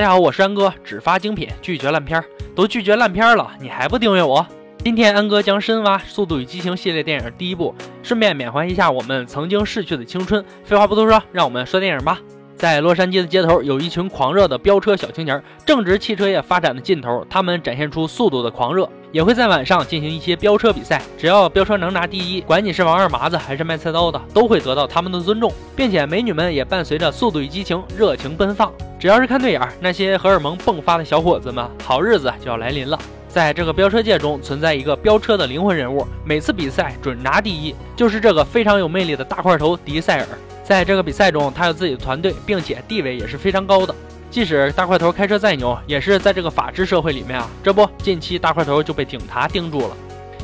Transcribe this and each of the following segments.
大家好，我是安哥，只发精品，拒绝烂片儿。都拒绝烂片儿了，你还不订阅我？今天安哥将深挖《速度与激情》系列电影第一部，顺便缅怀一下我们曾经逝去的青春。废话不多说，让我们说电影吧。在洛杉矶的街头，有一群狂热的飙车小青年，正值汽车业发展的尽头，他们展现出速度的狂热。也会在晚上进行一些飙车比赛，只要飙车能拿第一，管你是王二麻子还是卖菜刀的，都会得到他们的尊重，并且美女们也伴随着《速度与激情》热情奔放。只要是看对眼儿，那些荷尔蒙迸发的小伙子们，好日子就要来临了。在这个飙车界中，存在一个飙车的灵魂人物，每次比赛准拿第一，就是这个非常有魅力的大块头迪塞尔。在这个比赛中，他有自己的团队，并且地位也是非常高的。即使大块头开车再牛，也是在这个法治社会里面啊。这不，近期大块头就被警察盯住了，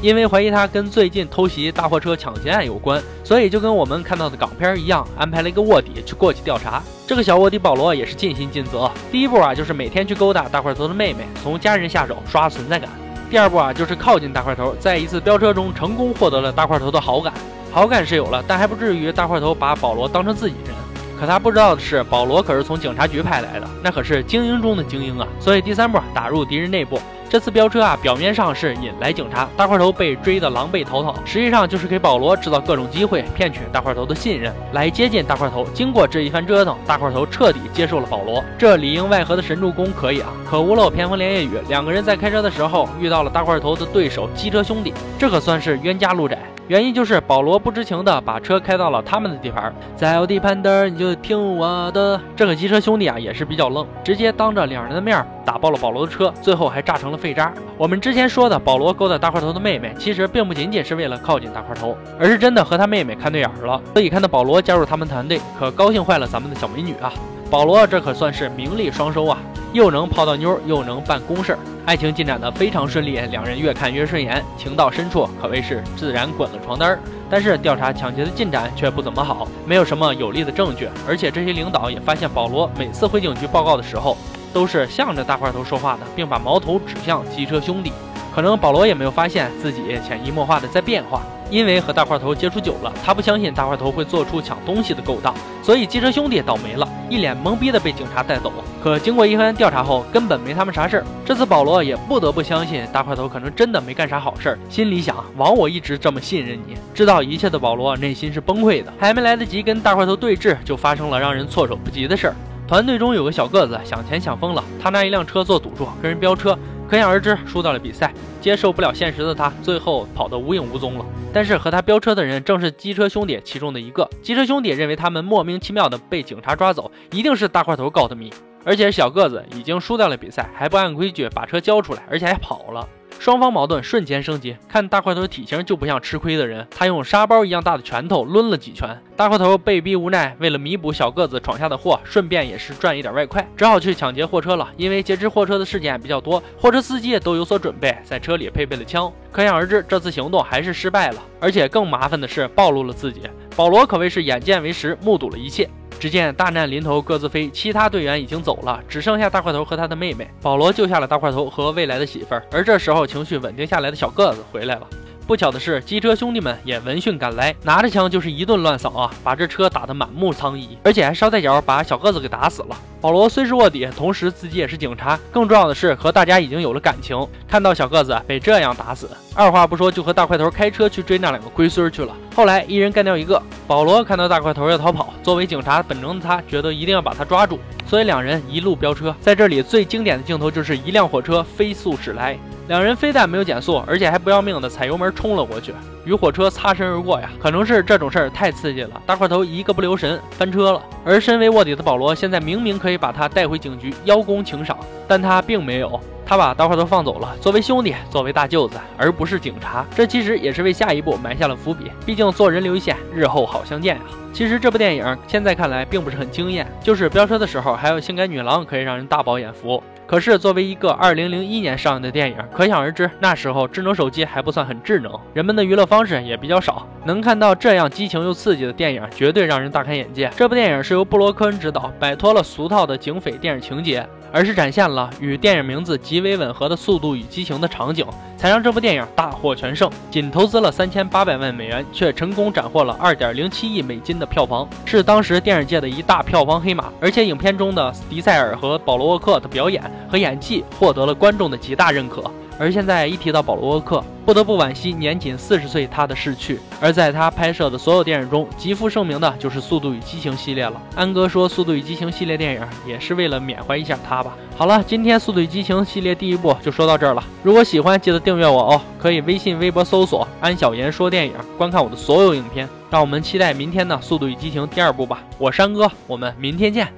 因为怀疑他跟最近偷袭大货车抢劫案有关，所以就跟我们看到的港片一样，安排了一个卧底去过去调查。这个小卧底保罗也是尽心尽责。第一步啊，就是每天去勾搭大块头的妹妹，从家人下手刷存在感。第二步啊，就是靠近大块头，在一次飙车中成功获得了大块头的好感。好感是有了，但还不至于大块头把保罗当成自己人。可他不知道的是，保罗可是从警察局派来的，那可是精英中的精英啊！所以第三步打入敌人内部，这次飙车啊，表面上是引来警察，大块头被追得狼狈逃跑，实际上就是给保罗制造各种机会，骗取大块头的信任，来接近大块头。经过这一番折腾，大块头彻底接受了保罗，这里应外合的神助攻可以啊！可屋漏偏逢连夜雨，两个人在开车的时候遇到了大块头的对手机车兄弟，这可算是冤家路窄。原因就是保罗不知情的把车开到了他们的地盘，在我地盘的你就听我的。这个机车兄弟啊也是比较愣，直接当着两人的面打爆了保罗的车，最后还炸成了废渣。我们之前说的保罗勾搭大块头的妹妹，其实并不仅仅是为了靠近大块头，而是真的和他妹妹看对眼了，所以看到保罗加入他们团队，可高兴坏了咱们的小美女啊！保罗这可算是名利双收啊，又能泡到妞，又能办公事儿，爱情进展的非常顺利，两人越看越顺眼，情到深处可谓是自然滚了床单儿。但是调查抢劫的进展却不怎么好，没有什么有力的证据，而且这些领导也发现保罗每次回警局报告的时候，都是向着大块头说话的，并把矛头指向机车兄弟。可能保罗也没有发现自己潜移默化的在变化，因为和大块头接触久了，他不相信大块头会做出抢东西的勾当，所以机车兄弟倒霉了，一脸懵逼的被警察带走。可经过一番调查后，根本没他们啥事儿。这次保罗也不得不相信大块头可能真的没干啥好事儿，心里想：枉我一直这么信任你。知道一切的保罗内心是崩溃的，还没来得及跟大块头对峙，就发生了让人措手不及的事儿。团队中有个小个子想钱想疯了，他拿一辆车做赌注，跟人飙车。可想而知，输掉了比赛，接受不了现实的他，最后跑得无影无踪了。但是和他飙车的人正是机车兄弟其中的一个。机车兄弟认为他们莫名其妙的被警察抓走，一定是大块头告的密。而且小个子已经输掉了比赛，还不按规矩把车交出来，而且还跑了。双方矛盾瞬间升级，看大块头体型就不像吃亏的人，他用沙包一样大的拳头抡了几拳。大块头被逼无奈，为了弥补小个子闯下的祸，顺便也是赚一点外快，只好去抢劫货车了。因为劫持货车的事件比较多，货车司机也都有所准备，在车里配备了枪。可想而知，这次行动还是失败了，而且更麻烦的是暴露了自己。保罗可谓是眼见为实，目睹了一切。只见大难临头各自飞，其他队员已经走了，只剩下大块头和他的妹妹。保罗救下了大块头和未来的媳妇儿，而这时候情绪稳定下来的小个子回来了。不巧的是，机车兄弟们也闻讯赶来，拿着枪就是一顿乱扫啊，把这车打得满目疮痍，而且还捎带脚把小个子给打死了。保罗虽是卧底，同时自己也是警察，更重要的是和大家已经有了感情。看到小个子被这样打死，二话不说就和大块头开车去追那两个龟孙去了。后来一人干掉一个，保罗看到大块头要逃跑，作为警察本能的他觉得一定要把他抓住，所以两人一路飙车。在这里最经典的镜头就是一辆火车飞速驶来。两人非但没有减速，而且还不要命的踩油门冲了过去，与火车擦身而过呀！可能是这种事儿太刺激了，大块头一个不留神翻车了。而身为卧底的保罗，现在明明可以把他带回警局邀功请赏，但他并没有。他把大块头放走了，作为兄弟，作为大舅子，而不是警察。这其实也是为下一步埋下了伏笔。毕竟做人留一线，日后好相见呀。其实这部电影现在看来并不是很惊艳，就是飙车的时候还有性感女郎可以让人大饱眼福。可是作为一个2001年上映的电影，可想而知，那时候智能手机还不算很智能，人们的娱乐方。方式也比较少，能看到这样激情又刺激的电影，绝对让人大开眼界。这部电影是由布罗科恩执导，摆脱了俗套的警匪电影情节。而是展现了与电影名字极为吻合的《速度与激情》的场景，才让这部电影大获全胜。仅投资了三千八百万美元，却成功斩获了二点零七亿美金的票房，是当时电影界的一大票房黑马。而且影片中的迪塞尔和保罗沃克的表演和演技获得了观众的极大认可。而现在一提到保罗沃克，不得不惋惜年仅四十岁他的逝去。而在他拍摄的所有电影中，极负盛名的就是《速度与激情》系列了。安哥说，《速度与激情》系列电影也是为了缅怀一下他吧。好了，今天《速度与激情》系列第一部就说到这儿了。如果喜欢，记得订阅我哦。可以微信、微博搜索“安小言说电影”，观看我的所有影片。让我们期待明天的《速度与激情》第二部吧。我山哥，我们明天见。